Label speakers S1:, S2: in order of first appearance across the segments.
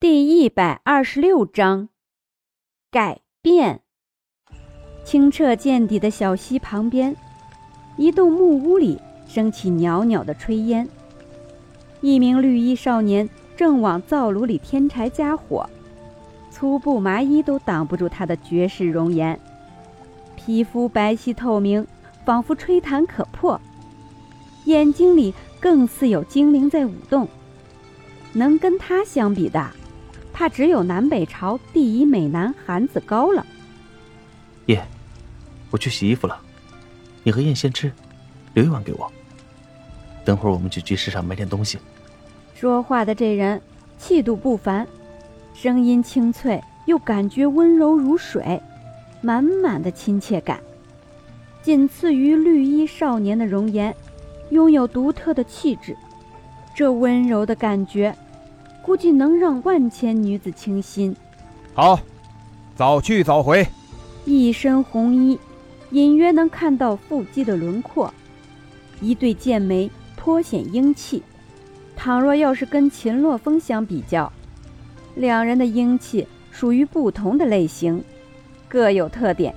S1: 第一百二十六章，改变。清澈见底的小溪旁边，一栋木屋里升起袅袅的炊烟。一名绿衣少年正往灶炉里添柴加火，粗布麻衣都挡不住他的绝世容颜。皮肤白皙透明，仿佛吹弹可破，眼睛里更似有精灵在舞动。能跟他相比的？怕只有南北朝第一美男韩子高了。
S2: 叶，我去洗衣服了，你和燕先吃，留一碗给我。等会儿我们去集市上买点东西。
S1: 说话的这人气度不凡，声音清脆又感觉温柔如水，满满的亲切感，仅次于绿衣少年的容颜，拥有独特的气质。这温柔的感觉。估计能让万千女子倾心。
S3: 好，早去早回。
S1: 一身红衣，隐约能看到腹肌的轮廓，一对剑眉颇显英气。倘若要是跟秦洛风相比较，两人的英气属于不同的类型，各有特点。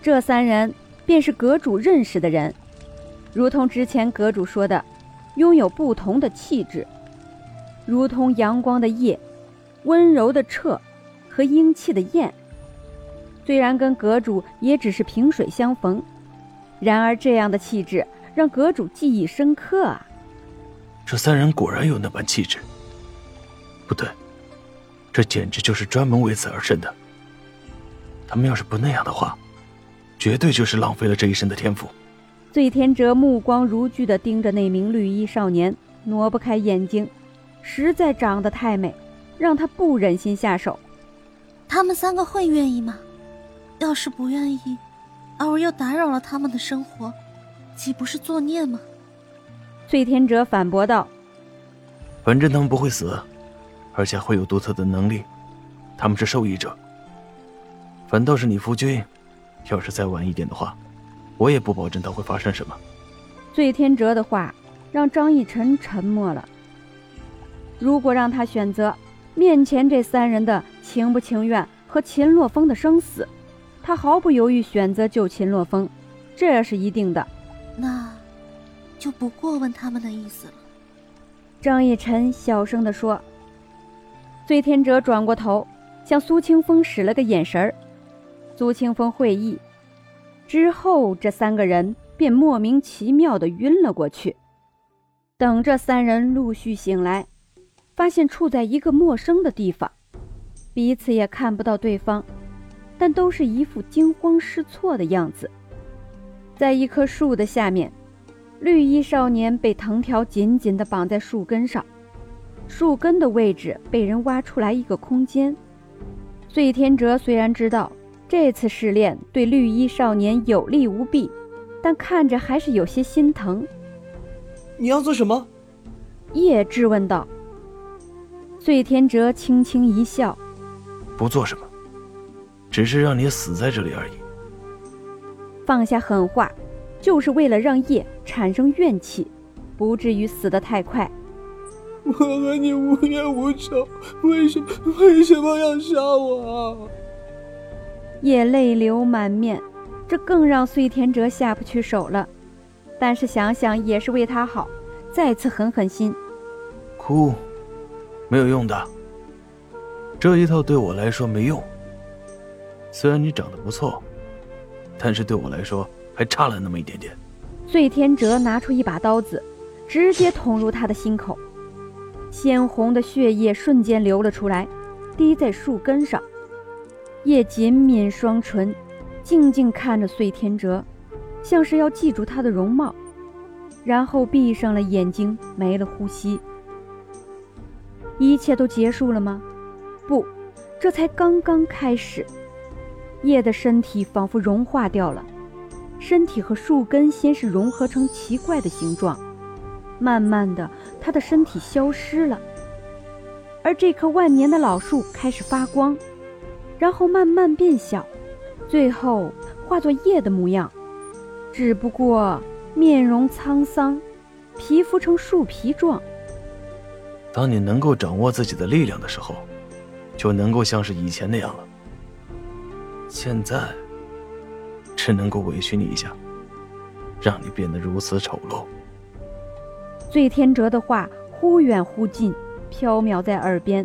S1: 这三人便是阁主认识的人，如同之前阁主说的，拥有不同的气质。如同阳光的夜，温柔的澈，和英气的艳。虽然跟阁主也只是萍水相逢，然而这样的气质让阁主记忆深刻啊！
S2: 这三人果然有那般气质。不对，这简直就是专门为此而生的。他们要是不那样的话，绝对就是浪费了这一身的天赋。
S1: 醉天哲目光如炬地盯着那名绿衣少年，挪不开眼睛。实在长得太美，让他不忍心下手。
S4: 他们三个会愿意吗？要是不愿意，而我又打扰了他们的生活，岂不是作孽吗？
S1: 醉天哲反驳道：“
S2: 反正他们不会死，而且会有独特的能力，他们是受益者。反倒是你夫君，要是再晚一点的话，我也不保证他会发生什么。”
S1: 醉天哲的话让张逸晨沉默了。如果让他选择，面前这三人的情不情愿和秦洛风的生死，他毫不犹豫选择救秦洛风，这是一定的。
S4: 那，就不过问他们的意思了。
S1: 张逸晨小声地说。醉天哲转过头，向苏清风使了个眼神儿。苏清风会意，之后这三个人便莫名其妙地晕了过去。等这三人陆续醒来。发现处在一个陌生的地方，彼此也看不到对方，但都是一副惊慌失措的样子。在一棵树的下面，绿衣少年被藤条紧紧地绑在树根上，树根的位置被人挖出来一个空间。醉天哲虽然知道这次试炼对绿衣少年有利无弊，但看着还是有些心疼。
S5: 你要做什么？
S1: 叶质问道。醉天哲轻轻一笑，
S2: 不做什么，只是让你死在这里而已。
S1: 放下狠话，就是为了让叶产生怨气，不至于死得太快。
S5: 我和你无冤无仇，为什么为什么要杀我？
S1: 叶泪流满面，这更让碎天哲下不去手了。但是想想也是为他好，再次狠狠心，
S2: 哭。没有用的，这一套对我来说没用。虽然你长得不错，但是对我来说还差了那么一点点。
S1: 醉天哲拿出一把刀子，直接捅入他的心口，鲜红的血液瞬间流了出来，滴在树根上。叶瑾抿双唇，静静看着醉天哲，像是要记住他的容貌，然后闭上了眼睛，没了呼吸。一切都结束了吗？不，这才刚刚开始。叶的身体仿佛融化掉了，身体和树根先是融合成奇怪的形状，慢慢的，他的身体消失了。而这棵万年的老树开始发光，然后慢慢变小，最后化作叶的模样，只不过面容沧桑，皮肤呈树皮状。
S2: 当你能够掌握自己的力量的时候，就能够像是以前那样了。现在，只能够委屈你一下，让你变得如此丑陋。
S1: 醉天哲的话忽远忽近，飘渺在耳边。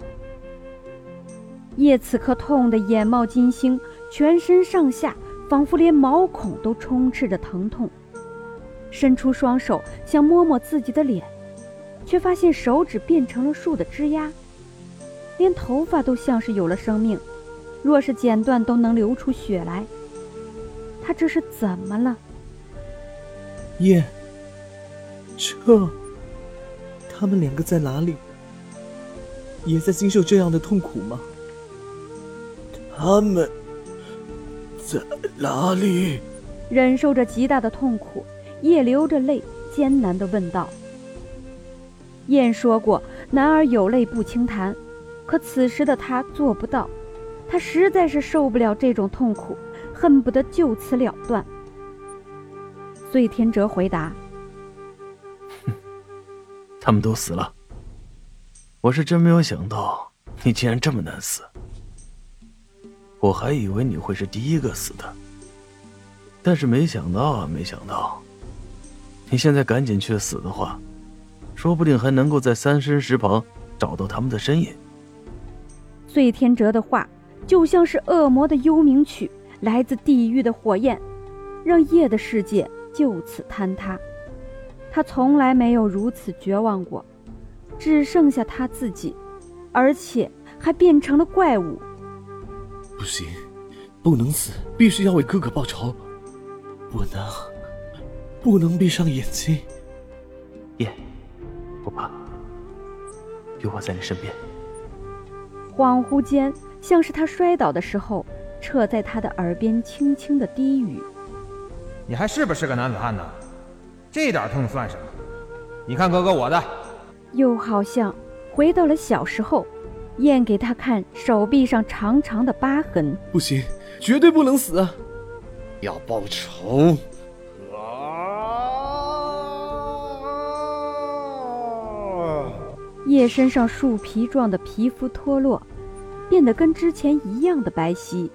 S1: 叶此刻痛得眼冒金星，全身上下仿佛连毛孔都充斥着疼痛，伸出双手想摸摸自己的脸，却发现手指变成了树的枝丫，连头发都像是有了生命，若是剪断都能流出血来。他这是怎么了？
S5: 叶，这，他们两个在哪里？也在经受这样的痛苦吗？他们在哪里？
S1: 忍受着极大的痛苦，叶流着泪，艰难地问道。燕说过，男儿有泪不轻弹，可此时的他做不到，他实在是受不了这种痛苦，恨不得就此了断。醉天哲回答：“，
S2: 他们都死了。我是真没有想到，你竟然这么难死。”我还以为你会是第一个死的，但是没想到啊，没想到，你现在赶紧去死的话，说不定还能够在三生石旁找到他们的身影。
S1: 醉天哲的话就像是恶魔的幽冥曲，来自地狱的火焰，让夜的世界就此坍塌。他从来没有如此绝望过，只剩下他自己，而且还变成了怪物。
S5: 不行，不能死，必须要为哥哥报仇，不能，不能闭上眼睛。
S2: 有我在你身边。
S1: 恍惚间，像是他摔倒的时候，彻在他的耳边轻轻的低语：“
S3: 你还是不是个男子汉呢？这点痛算什么？你看哥哥我的。”
S1: 又好像回到了小时候。燕给他看手臂上长长的疤痕，
S5: 不行，绝对不能死，要报仇！
S1: 叶身上树皮状的皮肤脱落，变得跟之前一样的白皙。